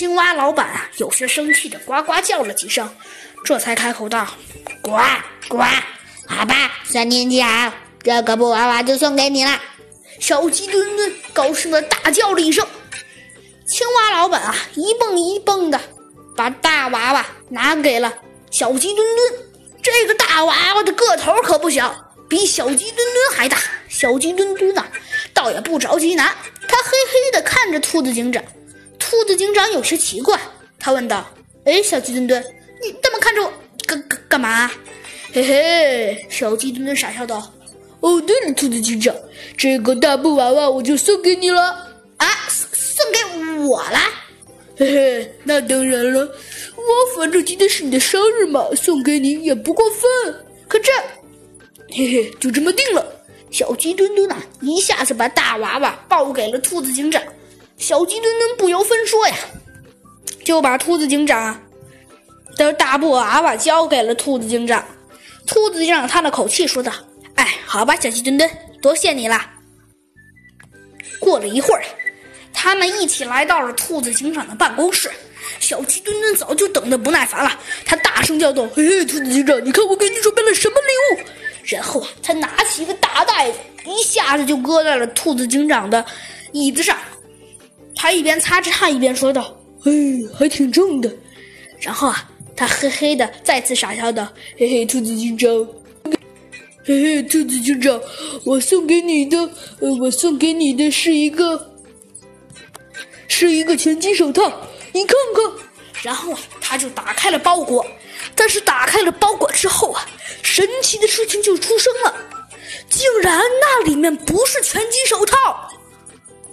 青蛙老板啊，有些生气的呱呱叫了几声，这才开口道：“呱呱，好吧，三年级好，这个布娃娃就送给你了。”小鸡墩墩高兴的大叫了一声。青蛙老板啊，一蹦一蹦的把大娃娃拿给了小鸡墩墩。这个大娃娃的个头可不小，比小鸡墩墩还大。小鸡墩墩呢，倒也不着急拿，他嘿嘿的看着兔子警长。兔子警长有些奇怪，他问道：“哎，小鸡墩墩，你这么看着我，干干干嘛？”嘿嘿，小鸡墩墩傻笑道：“哦，对了，兔子警长，这个大布娃娃我就送给你了啊，送送给我了。嘿嘿，那当然了，我反正今天是你的生日嘛，送给你也不过分。可这，嘿嘿，就这么定了。”小鸡墩墩啊，一下子把大娃娃抱给了兔子警长。小鸡墩墩不由分说呀，就把兔子警长的大布娃娃交给了兔子警长。兔子警长叹了口气说道：“哎，好吧，小鸡墩墩，多谢你了。”过了一会儿，他们一起来到了兔子警长的办公室。小鸡墩墩早就等得不耐烦了，他大声叫道：“嘿嘿，兔子警长，你看我给你准备了什么礼物？”然后啊，他拿起一个大袋子，一下子就搁在了兔子警长的椅子上。他一边擦着汗，一边说道：“嘿，还挺重的。”然后啊，他嘿嘿的再次傻笑道：“嘿嘿，兔子警长，嘿嘿，兔子警长，我送给你的，呃，我送给你的是一个，是一个拳击手套，你看看。”然后啊，他就打开了包裹。但是打开了包裹之后啊，神奇的事情就出生了，竟然那里面不是拳击手套，